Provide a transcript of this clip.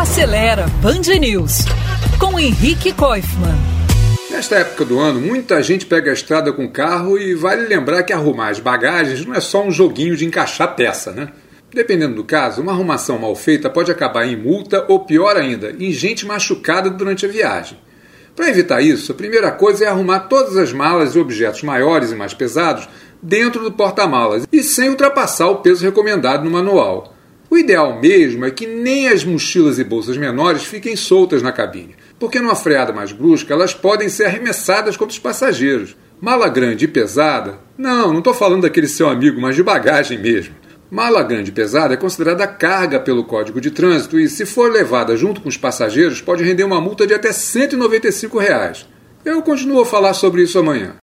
Acelera Band News com Henrique Koifman. Nesta época do ano, muita gente pega a estrada com carro e vale lembrar que arrumar as bagagens não é só um joguinho de encaixar peça, né? Dependendo do caso, uma arrumação mal feita pode acabar em multa ou, pior ainda, em gente machucada durante a viagem. Para evitar isso, a primeira coisa é arrumar todas as malas e objetos maiores e mais pesados dentro do porta-malas e sem ultrapassar o peso recomendado no manual. O ideal mesmo é que nem as mochilas e bolsas menores fiquem soltas na cabine, porque numa freada mais brusca elas podem ser arremessadas contra os passageiros. Mala grande e pesada? Não, não estou falando daquele seu amigo, mas de bagagem mesmo. Mala grande e pesada é considerada carga pelo Código de Trânsito e, se for levada junto com os passageiros, pode render uma multa de até 195 reais. Eu continuo a falar sobre isso amanhã.